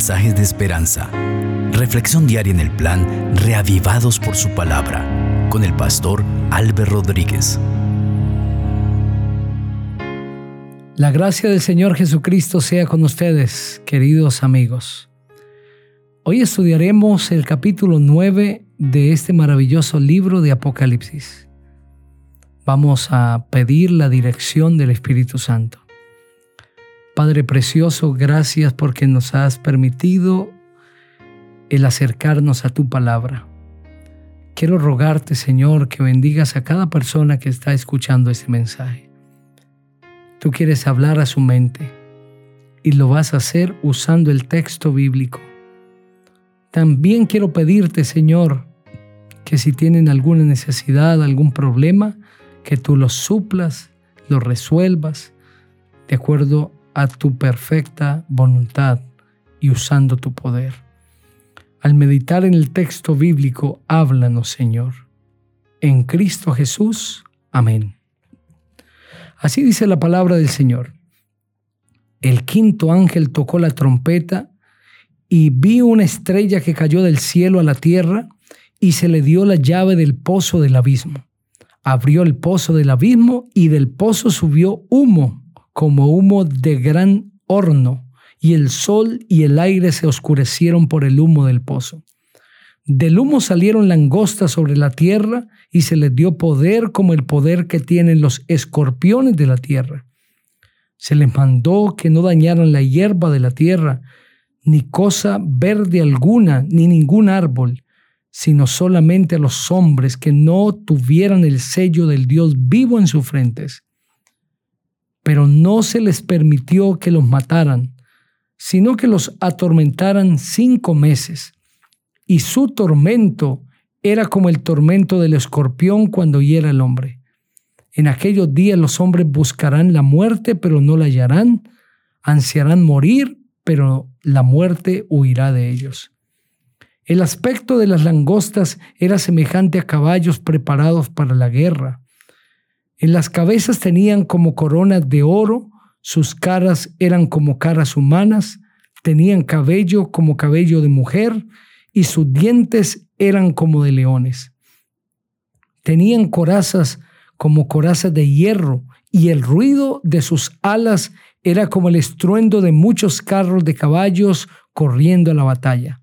mensajes de esperanza. Reflexión diaria en el plan Reavivados por su palabra con el pastor Álvaro Rodríguez. La gracia del Señor Jesucristo sea con ustedes, queridos amigos. Hoy estudiaremos el capítulo 9 de este maravilloso libro de Apocalipsis. Vamos a pedir la dirección del Espíritu Santo. Padre Precioso, gracias porque nos has permitido el acercarnos a tu palabra. Quiero rogarte, Señor, que bendigas a cada persona que está escuchando este mensaje. Tú quieres hablar a su mente y lo vas a hacer usando el texto bíblico. También quiero pedirte, Señor, que si tienen alguna necesidad, algún problema, que tú lo suplas, lo resuelvas de acuerdo a tu perfecta voluntad y usando tu poder. Al meditar en el texto bíblico, háblanos, Señor. En Cristo Jesús. Amén. Así dice la palabra del Señor. El quinto ángel tocó la trompeta y vi una estrella que cayó del cielo a la tierra y se le dio la llave del pozo del abismo. Abrió el pozo del abismo y del pozo subió humo como humo de gran horno, y el sol y el aire se oscurecieron por el humo del pozo. Del humo salieron langostas sobre la tierra y se les dio poder como el poder que tienen los escorpiones de la tierra. Se les mandó que no dañaran la hierba de la tierra, ni cosa verde alguna, ni ningún árbol, sino solamente a los hombres que no tuvieran el sello del Dios vivo en sus frentes pero no se les permitió que los mataran, sino que los atormentaran cinco meses. Y su tormento era como el tormento del escorpión cuando hiera el hombre. En aquellos días los hombres buscarán la muerte, pero no la hallarán, ansiarán morir, pero la muerte huirá de ellos. El aspecto de las langostas era semejante a caballos preparados para la guerra. En las cabezas tenían como coronas de oro, sus caras eran como caras humanas, tenían cabello como cabello de mujer y sus dientes eran como de leones. Tenían corazas como corazas de hierro y el ruido de sus alas era como el estruendo de muchos carros de caballos corriendo a la batalla.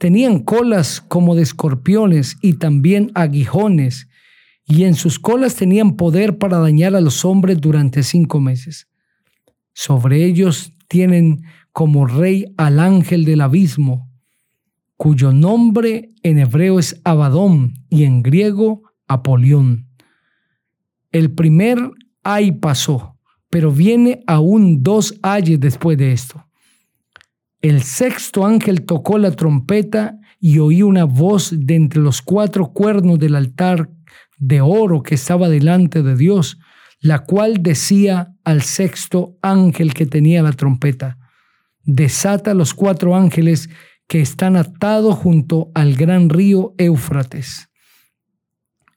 Tenían colas como de escorpiones y también aguijones y en sus colas tenían poder para dañar a los hombres durante cinco meses. Sobre ellos tienen como rey al ángel del abismo, cuyo nombre en hebreo es Abadón y en griego Apolión. El primer ay pasó, pero viene aún dos ayes después de esto. El sexto ángel tocó la trompeta y oí una voz de entre los cuatro cuernos del altar de oro que estaba delante de Dios, la cual decía al sexto ángel que tenía la trompeta, desata los cuatro ángeles que están atados junto al gran río Éufrates.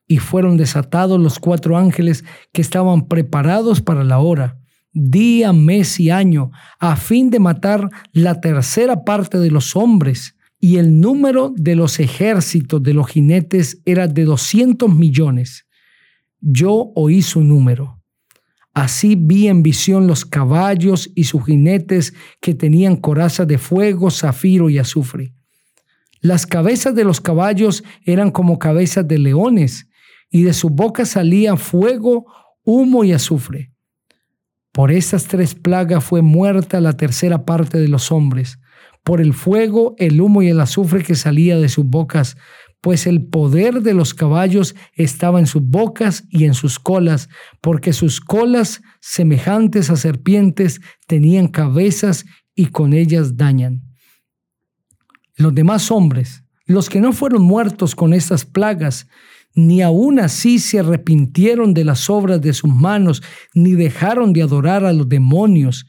Y fueron desatados los cuatro ángeles que estaban preparados para la hora, día, mes y año, a fin de matar la tercera parte de los hombres y el número de los ejércitos de los jinetes era de 200 millones. Yo oí su número. Así vi en visión los caballos y sus jinetes que tenían coraza de fuego, zafiro y azufre. Las cabezas de los caballos eran como cabezas de leones, y de su boca salía fuego, humo y azufre. Por estas tres plagas fue muerta la tercera parte de los hombres por el fuego, el humo y el azufre que salía de sus bocas, pues el poder de los caballos estaba en sus bocas y en sus colas, porque sus colas, semejantes a serpientes, tenían cabezas y con ellas dañan. Los demás hombres, los que no fueron muertos con estas plagas, ni aun así se arrepintieron de las obras de sus manos, ni dejaron de adorar a los demonios,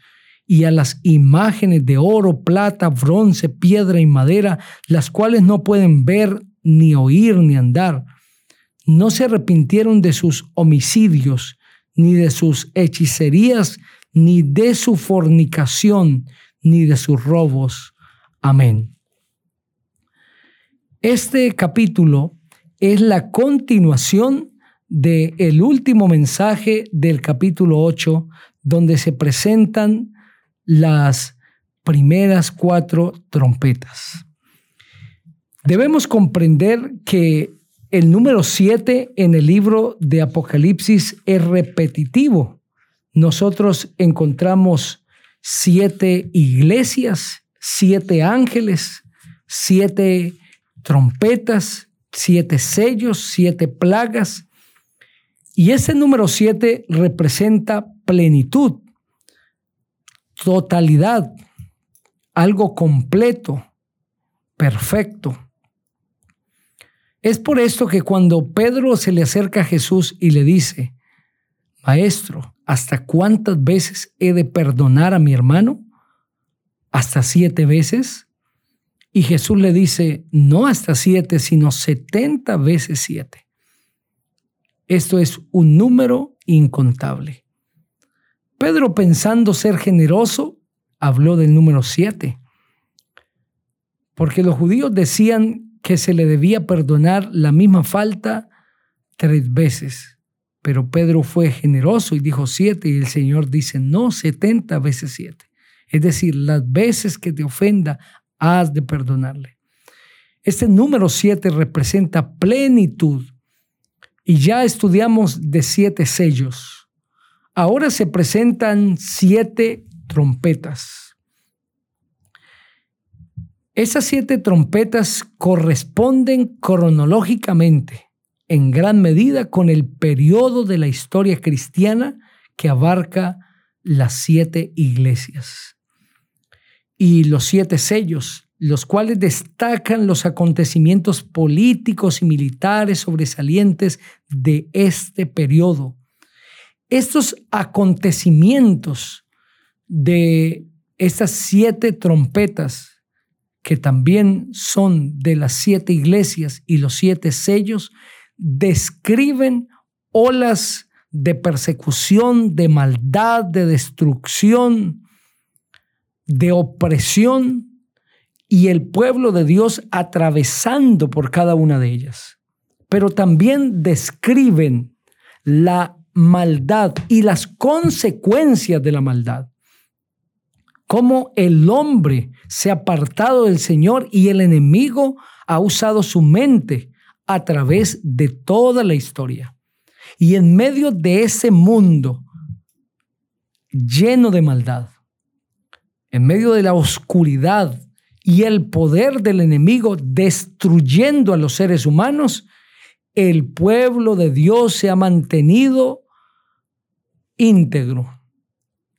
y a las imágenes de oro, plata, bronce, piedra y madera, las cuales no pueden ver, ni oír, ni andar. No se arrepintieron de sus homicidios, ni de sus hechicerías, ni de su fornicación, ni de sus robos. Amén. Este capítulo es la continuación del el último mensaje del capítulo 8, donde se presentan las primeras cuatro trompetas. Debemos comprender que el número 7 en el libro de Apocalipsis es repetitivo. Nosotros encontramos siete iglesias, siete ángeles, siete trompetas, siete sellos, siete plagas. Y ese número 7 representa plenitud, totalidad, algo completo, perfecto. Es por esto que cuando Pedro se le acerca a Jesús y le dice, Maestro, ¿hasta cuántas veces he de perdonar a mi hermano? ¿Hasta siete veces? Y Jesús le dice, no hasta siete, sino setenta veces siete. Esto es un número incontable. Pedro, pensando ser generoso, habló del número siete, porque los judíos decían que se le debía perdonar la misma falta tres veces. Pero Pedro fue generoso y dijo siete y el Señor dice, no, setenta veces siete. Es decir, las veces que te ofenda, has de perdonarle. Este número siete representa plenitud y ya estudiamos de siete sellos. Ahora se presentan siete trompetas. Esas siete trompetas corresponden cronológicamente en gran medida con el periodo de la historia cristiana que abarca las siete iglesias. Y los siete sellos, los cuales destacan los acontecimientos políticos y militares sobresalientes de este periodo. Estos acontecimientos de estas siete trompetas, que también son de las siete iglesias y los siete sellos, describen olas de persecución, de maldad, de destrucción, de opresión y el pueblo de Dios atravesando por cada una de ellas. Pero también describen la maldad y las consecuencias de la maldad. Cómo el hombre se ha apartado del Señor y el enemigo ha usado su mente a través de toda la historia. Y en medio de ese mundo lleno de maldad, en medio de la oscuridad y el poder del enemigo destruyendo a los seres humanos, el pueblo de Dios se ha mantenido íntegro,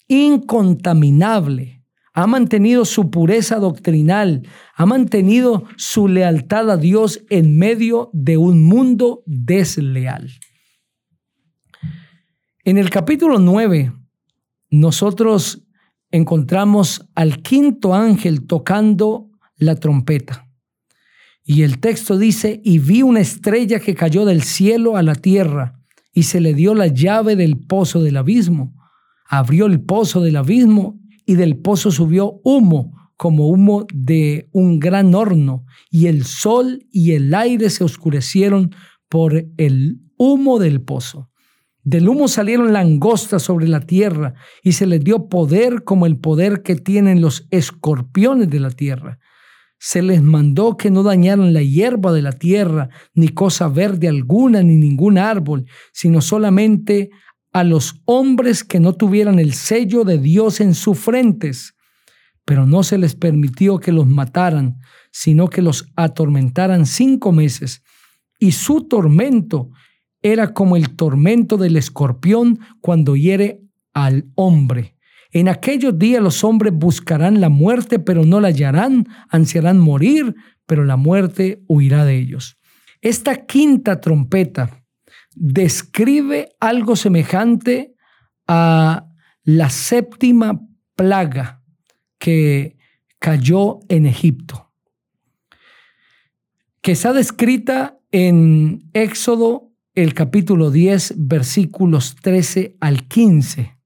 incontaminable, ha mantenido su pureza doctrinal, ha mantenido su lealtad a Dios en medio de un mundo desleal. En el capítulo 9, nosotros encontramos al quinto ángel tocando la trompeta. Y el texto dice, y vi una estrella que cayó del cielo a la tierra, y se le dio la llave del pozo del abismo. Abrió el pozo del abismo y del pozo subió humo como humo de un gran horno, y el sol y el aire se oscurecieron por el humo del pozo. Del humo salieron langostas sobre la tierra, y se les dio poder como el poder que tienen los escorpiones de la tierra. Se les mandó que no dañaran la hierba de la tierra, ni cosa verde alguna, ni ningún árbol, sino solamente a los hombres que no tuvieran el sello de Dios en sus frentes, pero no se les permitió que los mataran, sino que los atormentaran cinco meses. Y su tormento era como el tormento del escorpión cuando hiere al hombre. En aquellos días los hombres buscarán la muerte, pero no la hallarán, ansiarán morir, pero la muerte huirá de ellos. Esta quinta trompeta describe algo semejante a la séptima plaga que cayó en Egipto, que está descrita en Éxodo el capítulo 10, versículos 13 al 15,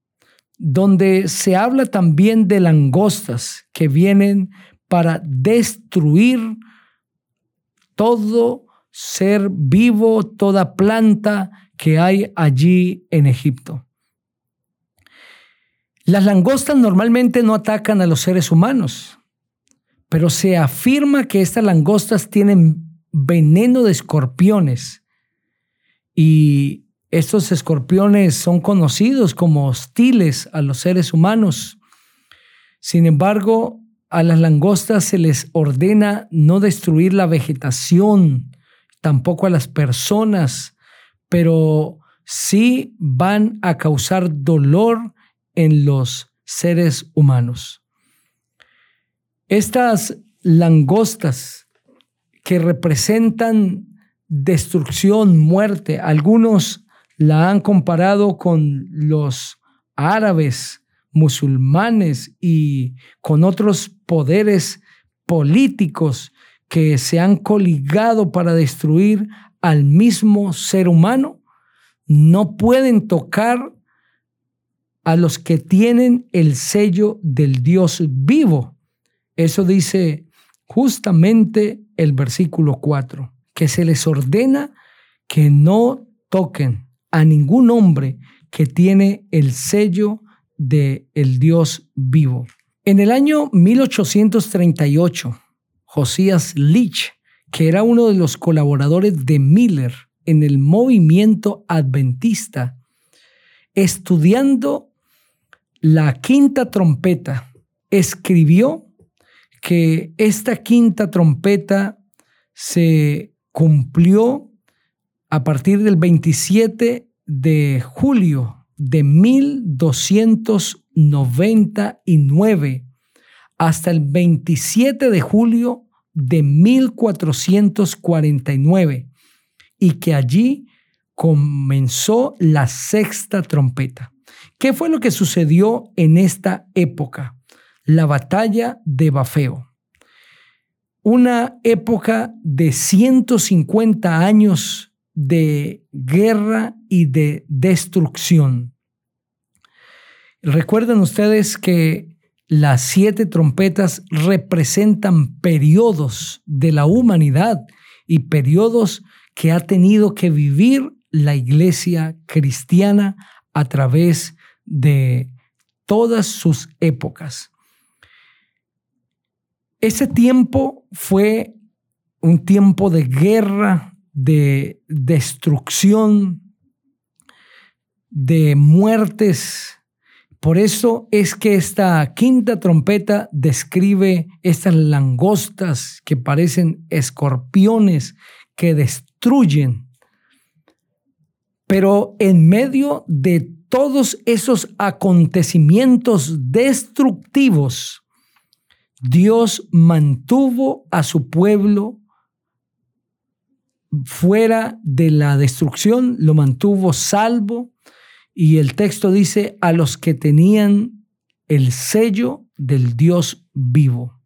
donde se habla también de langostas que vienen para destruir todo ser vivo, toda planta que hay allí en Egipto. Las langostas normalmente no atacan a los seres humanos, pero se afirma que estas langostas tienen veneno de escorpiones y estos escorpiones son conocidos como hostiles a los seres humanos. Sin embargo, a las langostas se les ordena no destruir la vegetación, tampoco a las personas, pero sí van a causar dolor en los seres humanos. Estas langostas que representan destrucción, muerte, algunos la han comparado con los árabes, musulmanes y con otros poderes políticos que se han coligado para destruir al mismo ser humano, no pueden tocar a los que tienen el sello del Dios vivo. Eso dice justamente el versículo 4, que se les ordena que no toquen a ningún hombre que tiene el sello del el Dios vivo. En el año 1838, Josías Leach, que era uno de los colaboradores de Miller en el movimiento adventista, estudiando la quinta trompeta, escribió que esta quinta trompeta se cumplió a partir del 27 de julio de 1299 hasta el 27 de julio de 1449 y que allí comenzó la sexta trompeta. ¿Qué fue lo que sucedió en esta época? La batalla de Bafeo. Una época de 150 años de guerra y de destrucción. Recuerden ustedes que las siete trompetas representan periodos de la humanidad y periodos que ha tenido que vivir la iglesia cristiana a través de todas sus épocas. Ese tiempo fue un tiempo de guerra, de destrucción, de muertes. Por eso es que esta quinta trompeta describe estas langostas que parecen escorpiones que destruyen. Pero en medio de todos esos acontecimientos destructivos, Dios mantuvo a su pueblo fuera de la destrucción, lo mantuvo salvo y el texto dice a los que tenían el sello del Dios vivo.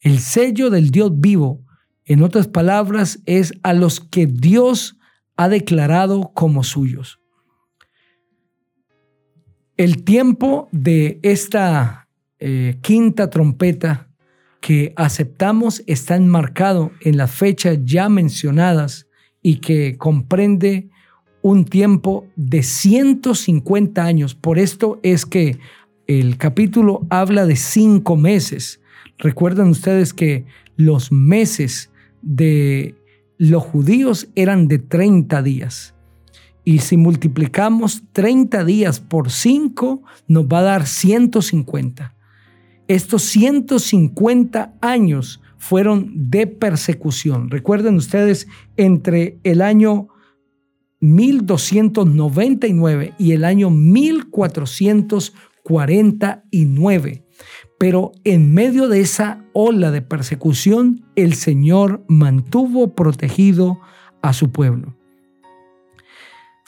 El sello del Dios vivo, en otras palabras, es a los que Dios ha declarado como suyos. El tiempo de esta eh, quinta trompeta que aceptamos está enmarcado en las fechas ya mencionadas y que comprende un tiempo de 150 años. Por esto es que el capítulo habla de cinco meses. Recuerdan ustedes que los meses de los judíos eran de 30 días. Y si multiplicamos 30 días por 5, nos va a dar 150. Estos 150 años fueron de persecución. Recuerden ustedes, entre el año 1299 y el año 1449. Pero en medio de esa ola de persecución, el Señor mantuvo protegido a su pueblo.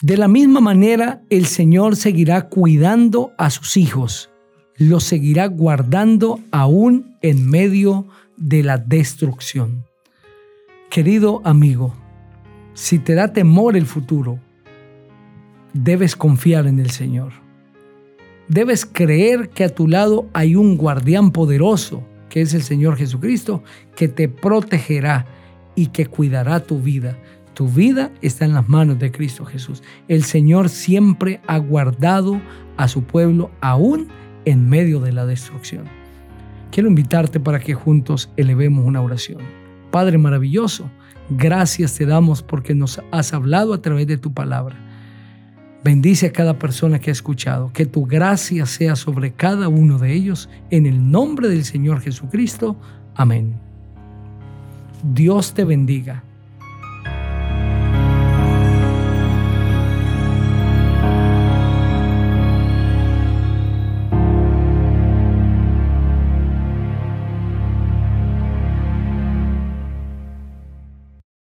De la misma manera, el Señor seguirá cuidando a sus hijos lo seguirá guardando aún en medio de la destrucción. Querido amigo, si te da temor el futuro, debes confiar en el Señor. Debes creer que a tu lado hay un guardián poderoso que es el Señor Jesucristo, que te protegerá y que cuidará tu vida. Tu vida está en las manos de Cristo Jesús. El Señor siempre ha guardado a su pueblo aún en medio de la destrucción. Quiero invitarte para que juntos elevemos una oración. Padre maravilloso, gracias te damos porque nos has hablado a través de tu palabra. Bendice a cada persona que ha escuchado, que tu gracia sea sobre cada uno de ellos, en el nombre del Señor Jesucristo. Amén. Dios te bendiga